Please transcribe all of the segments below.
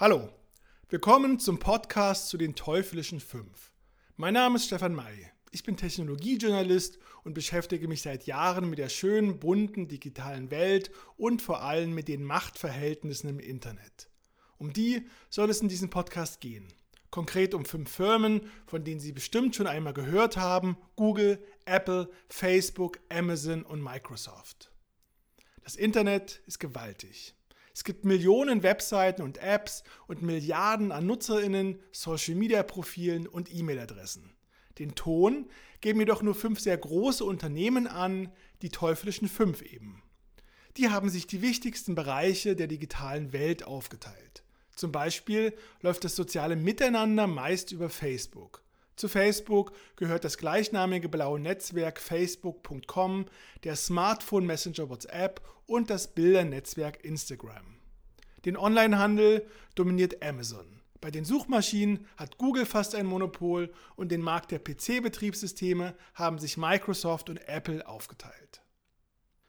Hallo, willkommen zum Podcast zu den teuflischen fünf. Mein Name ist Stefan May. Ich bin Technologiejournalist und beschäftige mich seit Jahren mit der schönen, bunten digitalen Welt und vor allem mit den Machtverhältnissen im Internet. Um die soll es in diesem Podcast gehen. Konkret um fünf Firmen, von denen Sie bestimmt schon einmal gehört haben: Google, Apple, Facebook, Amazon und Microsoft. Das Internet ist gewaltig. Es gibt Millionen Webseiten und Apps und Milliarden an Nutzerinnen, Social-Media-Profilen und E-Mail-Adressen. Den Ton geben jedoch nur fünf sehr große Unternehmen an, die teuflischen fünf eben. Die haben sich die wichtigsten Bereiche der digitalen Welt aufgeteilt. Zum Beispiel läuft das soziale Miteinander meist über Facebook. Zu Facebook gehört das gleichnamige blaue Netzwerk facebook.com, der Smartphone Messenger WhatsApp und das Bildernetzwerk Instagram. Den Onlinehandel dominiert Amazon. Bei den Suchmaschinen hat Google fast ein Monopol und den Markt der PC-Betriebssysteme haben sich Microsoft und Apple aufgeteilt.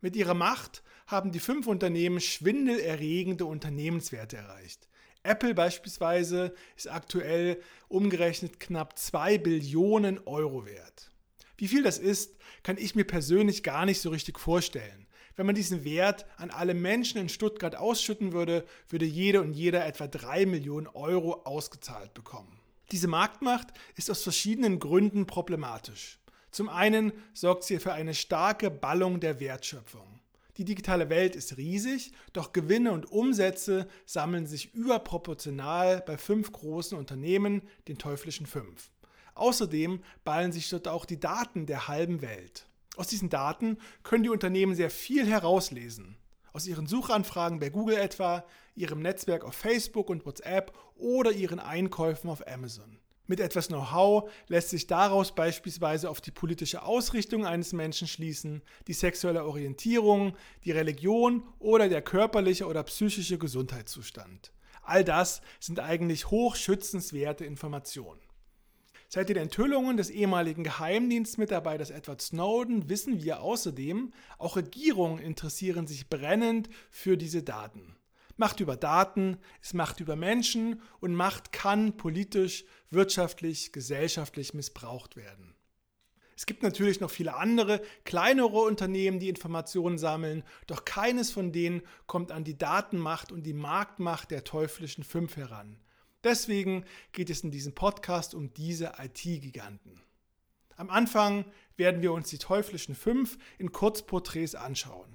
Mit ihrer Macht haben die fünf Unternehmen schwindelerregende Unternehmenswerte erreicht. Apple beispielsweise ist aktuell umgerechnet knapp 2 Billionen Euro wert. Wie viel das ist, kann ich mir persönlich gar nicht so richtig vorstellen. Wenn man diesen Wert an alle Menschen in Stuttgart ausschütten würde, würde jede und jeder etwa 3 Millionen Euro ausgezahlt bekommen. Diese Marktmacht ist aus verschiedenen Gründen problematisch. Zum einen sorgt sie für eine starke Ballung der Wertschöpfung. Die digitale Welt ist riesig, doch Gewinne und Umsätze sammeln sich überproportional bei fünf großen Unternehmen, den teuflischen fünf. Außerdem ballen sich dort auch die Daten der halben Welt. Aus diesen Daten können die Unternehmen sehr viel herauslesen. Aus ihren Suchanfragen bei Google etwa, ihrem Netzwerk auf Facebook und WhatsApp oder ihren Einkäufen auf Amazon. Mit etwas Know-how lässt sich daraus beispielsweise auf die politische Ausrichtung eines Menschen schließen, die sexuelle Orientierung, die Religion oder der körperliche oder psychische Gesundheitszustand. All das sind eigentlich hochschützenswerte Informationen. Seit den Enthüllungen des ehemaligen Geheimdienstmitarbeiters Edward Snowden wissen wir außerdem, auch Regierungen interessieren sich brennend für diese Daten. Macht über Daten ist Macht über Menschen und Macht kann politisch, wirtschaftlich, gesellschaftlich missbraucht werden. Es gibt natürlich noch viele andere, kleinere Unternehmen, die Informationen sammeln, doch keines von denen kommt an die Datenmacht und die Marktmacht der teuflischen Fünf heran. Deswegen geht es in diesem Podcast um diese IT-Giganten. Am Anfang werden wir uns die teuflischen fünf in Kurzporträts anschauen.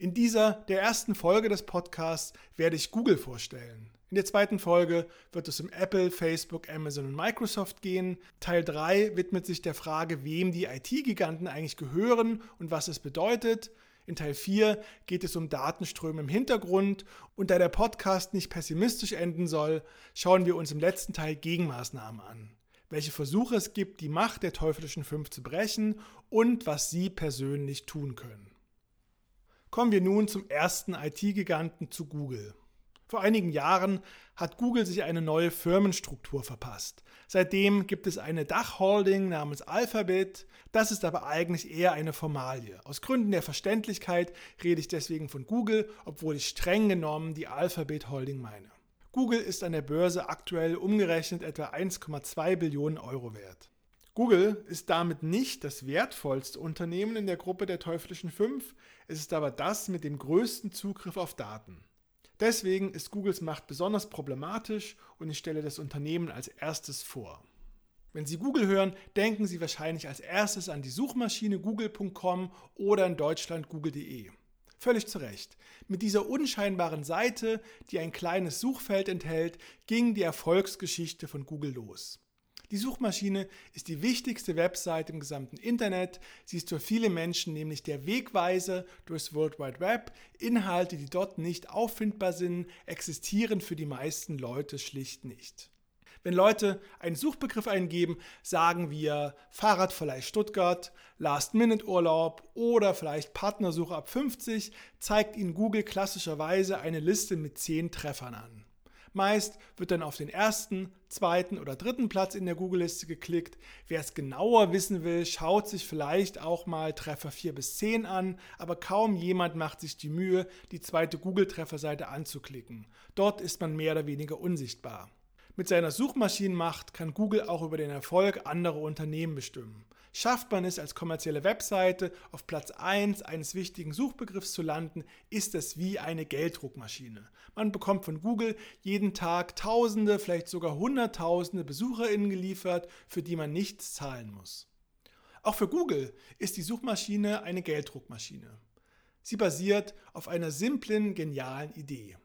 In dieser, der ersten Folge des Podcasts, werde ich Google vorstellen. In der zweiten Folge wird es um Apple, Facebook, Amazon und Microsoft gehen. Teil 3 widmet sich der Frage, wem die IT-Giganten eigentlich gehören und was es bedeutet. In Teil 4 geht es um Datenströme im Hintergrund und da der Podcast nicht pessimistisch enden soll, schauen wir uns im letzten Teil Gegenmaßnahmen an. Welche Versuche es gibt, die Macht der teuflischen Fünf zu brechen und was Sie persönlich tun können. Kommen wir nun zum ersten IT-Giganten zu Google. Vor einigen Jahren hat Google sich eine neue Firmenstruktur verpasst. Seitdem gibt es eine Dachholding namens Alphabet. Das ist aber eigentlich eher eine Formalie. Aus Gründen der Verständlichkeit rede ich deswegen von Google, obwohl ich streng genommen die Alphabet Holding meine. Google ist an der Börse aktuell umgerechnet etwa 1,2 Billionen Euro wert. Google ist damit nicht das wertvollste Unternehmen in der Gruppe der teuflischen fünf, es ist aber das mit dem größten Zugriff auf Daten. Deswegen ist Googles Macht besonders problematisch und ich stelle das Unternehmen als erstes vor. Wenn Sie Google hören, denken Sie wahrscheinlich als erstes an die Suchmaschine google.com oder in Deutschland google.de. Völlig zu Recht. Mit dieser unscheinbaren Seite, die ein kleines Suchfeld enthält, ging die Erfolgsgeschichte von Google los. Die Suchmaschine ist die wichtigste Website im gesamten Internet. Sie ist für viele Menschen nämlich der Wegweiser durchs World Wide Web. Inhalte, die dort nicht auffindbar sind, existieren für die meisten Leute schlicht nicht. Wenn Leute einen Suchbegriff eingeben, sagen wir Fahrradverleih Stuttgart, Last-Minute-Urlaub oder vielleicht Partnersuche ab 50, zeigt Ihnen Google klassischerweise eine Liste mit 10 Treffern an. Meist wird dann auf den ersten, zweiten oder dritten Platz in der Google-Liste geklickt. Wer es genauer wissen will, schaut sich vielleicht auch mal Treffer 4 bis 10 an, aber kaum jemand macht sich die Mühe, die zweite Google-Trefferseite anzuklicken. Dort ist man mehr oder weniger unsichtbar. Mit seiner Suchmaschinenmacht kann Google auch über den Erfolg anderer Unternehmen bestimmen. Schafft man es als kommerzielle Webseite auf Platz 1 eines wichtigen Suchbegriffs zu landen, ist es wie eine Gelddruckmaschine. Man bekommt von Google jeden Tag Tausende, vielleicht sogar Hunderttausende BesucherInnen geliefert, für die man nichts zahlen muss. Auch für Google ist die Suchmaschine eine Gelddruckmaschine. Sie basiert auf einer simplen, genialen Idee.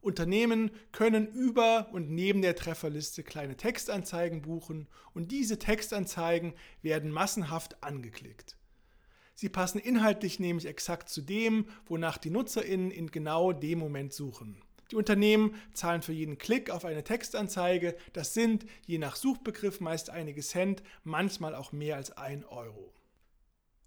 Unternehmen können über und neben der Trefferliste kleine Textanzeigen buchen und diese Textanzeigen werden massenhaft angeklickt. Sie passen inhaltlich nämlich exakt zu dem, wonach die Nutzerinnen in genau dem Moment suchen. Die Unternehmen zahlen für jeden Klick auf eine Textanzeige, das sind je nach Suchbegriff meist einige Cent, manchmal auch mehr als ein Euro.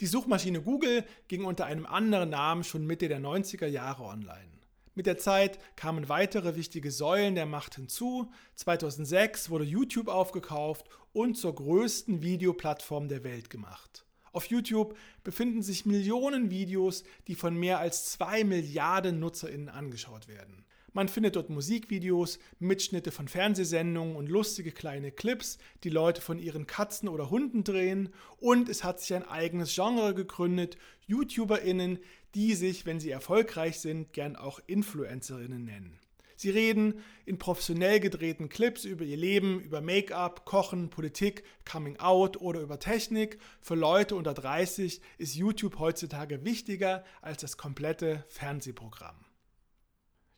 Die Suchmaschine Google ging unter einem anderen Namen schon Mitte der 90er Jahre online. Mit der Zeit kamen weitere wichtige Säulen der Macht hinzu. 2006 wurde YouTube aufgekauft und zur größten Videoplattform der Welt gemacht. Auf YouTube befinden sich Millionen Videos, die von mehr als zwei Milliarden Nutzerinnen angeschaut werden. Man findet dort Musikvideos, Mitschnitte von Fernsehsendungen und lustige kleine Clips, die Leute von ihren Katzen oder Hunden drehen. Und es hat sich ein eigenes Genre gegründet, YouTuberInnen, die sich, wenn sie erfolgreich sind, gern auch Influencerinnen nennen. Sie reden in professionell gedrehten Clips über ihr Leben, über Make-up, Kochen, Politik, Coming Out oder über Technik. Für Leute unter 30 ist YouTube heutzutage wichtiger als das komplette Fernsehprogramm.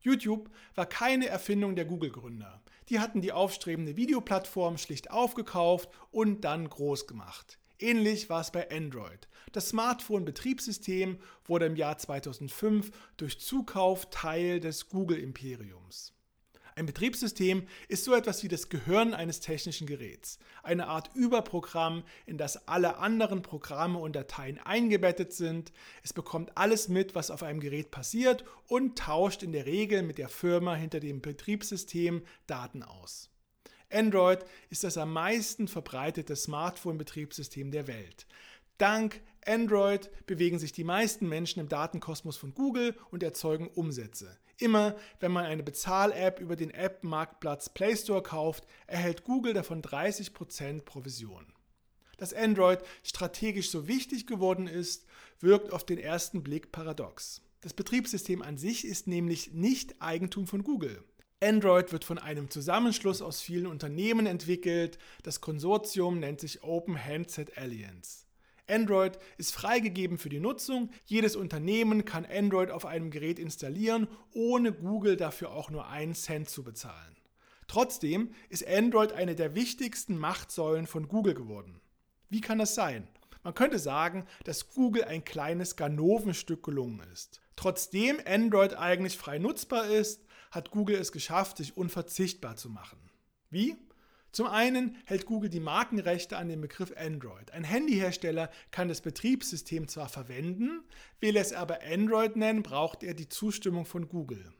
YouTube war keine Erfindung der Google-Gründer. Die hatten die aufstrebende Videoplattform schlicht aufgekauft und dann groß gemacht. Ähnlich war es bei Android. Das Smartphone-Betriebssystem wurde im Jahr 2005 durch Zukauf Teil des Google-Imperiums. Ein Betriebssystem ist so etwas wie das Gehirn eines technischen Geräts, eine Art Überprogramm, in das alle anderen Programme und Dateien eingebettet sind. Es bekommt alles mit, was auf einem Gerät passiert und tauscht in der Regel mit der Firma hinter dem Betriebssystem Daten aus. Android ist das am meisten verbreitete Smartphone-Betriebssystem der Welt. Dank Android bewegen sich die meisten Menschen im Datenkosmos von Google und erzeugen Umsätze. Immer wenn man eine Bezahl-App über den App-Marktplatz Play Store kauft, erhält Google davon 30% Provision. Dass Android strategisch so wichtig geworden ist, wirkt auf den ersten Blick paradox. Das Betriebssystem an sich ist nämlich nicht Eigentum von Google. Android wird von einem Zusammenschluss aus vielen Unternehmen entwickelt. Das Konsortium nennt sich Open Handset Alliance. Android ist freigegeben für die Nutzung. Jedes Unternehmen kann Android auf einem Gerät installieren, ohne Google dafür auch nur einen Cent zu bezahlen. Trotzdem ist Android eine der wichtigsten Machtsäulen von Google geworden. Wie kann das sein? Man könnte sagen, dass Google ein kleines Ganovenstück gelungen ist. Trotzdem Android eigentlich frei nutzbar ist, hat Google es geschafft, sich unverzichtbar zu machen. Wie? Zum einen hält Google die Markenrechte an dem Begriff Android. Ein Handyhersteller kann das Betriebssystem zwar verwenden, will es aber Android nennen, braucht er die Zustimmung von Google.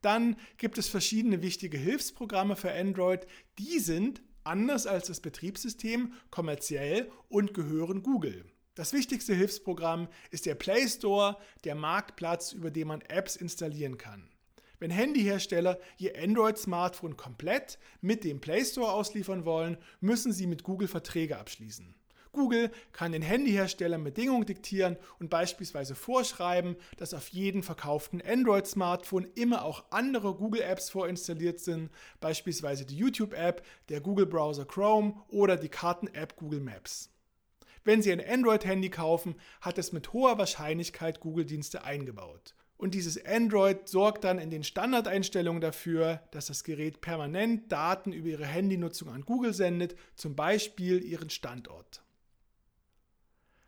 Dann gibt es verschiedene wichtige Hilfsprogramme für Android, die sind, anders als das Betriebssystem, kommerziell und gehören Google. Das wichtigste Hilfsprogramm ist der Play Store, der Marktplatz, über den man Apps installieren kann. Wenn Handyhersteller ihr Android-Smartphone komplett mit dem Play Store ausliefern wollen, müssen sie mit Google Verträge abschließen. Google kann den Handyherstellern Bedingungen diktieren und beispielsweise vorschreiben, dass auf jedem verkauften Android-Smartphone immer auch andere Google-Apps vorinstalliert sind, beispielsweise die YouTube-App, der Google-Browser Chrome oder die Karten-App Google Maps. Wenn Sie ein Android-Handy kaufen, hat es mit hoher Wahrscheinlichkeit Google-Dienste eingebaut. Und dieses Android sorgt dann in den Standardeinstellungen dafür, dass das Gerät permanent Daten über Ihre Handynutzung an Google sendet, zum Beispiel Ihren Standort.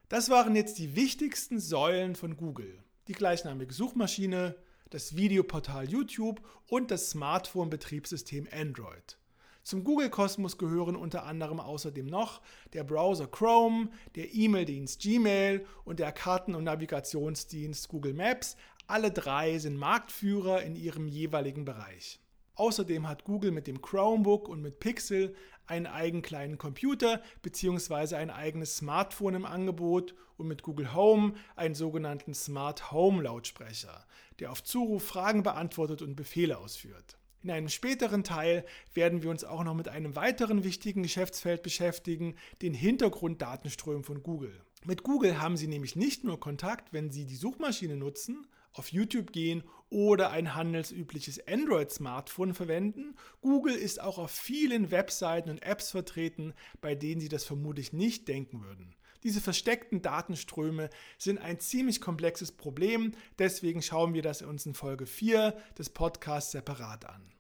Das waren jetzt die wichtigsten Säulen von Google. Die gleichnamige Suchmaschine, das Videoportal YouTube und das Smartphone-Betriebssystem Android. Zum Google-Kosmos gehören unter anderem außerdem noch der Browser Chrome, der E-Mail-Dienst Gmail und der Karten- und Navigationsdienst Google Maps alle drei sind Marktführer in ihrem jeweiligen Bereich. Außerdem hat Google mit dem Chromebook und mit Pixel einen eigenen kleinen Computer bzw. ein eigenes Smartphone im Angebot und mit Google Home einen sogenannten Smart Home Lautsprecher, der auf Zuruf Fragen beantwortet und Befehle ausführt. In einem späteren Teil werden wir uns auch noch mit einem weiteren wichtigen Geschäftsfeld beschäftigen, den Hintergrunddatenströmen von Google. Mit Google haben Sie nämlich nicht nur Kontakt, wenn Sie die Suchmaschine nutzen, auf YouTube gehen oder ein handelsübliches Android-Smartphone verwenden. Google ist auch auf vielen Webseiten und Apps vertreten, bei denen Sie das vermutlich nicht denken würden. Diese versteckten Datenströme sind ein ziemlich komplexes Problem, deswegen schauen wir das uns in Folge 4 des Podcasts separat an.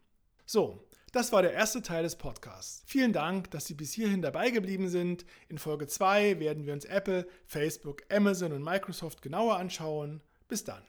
So, das war der erste Teil des Podcasts. Vielen Dank, dass Sie bis hierhin dabei geblieben sind. In Folge 2 werden wir uns Apple, Facebook, Amazon und Microsoft genauer anschauen. Bis dann.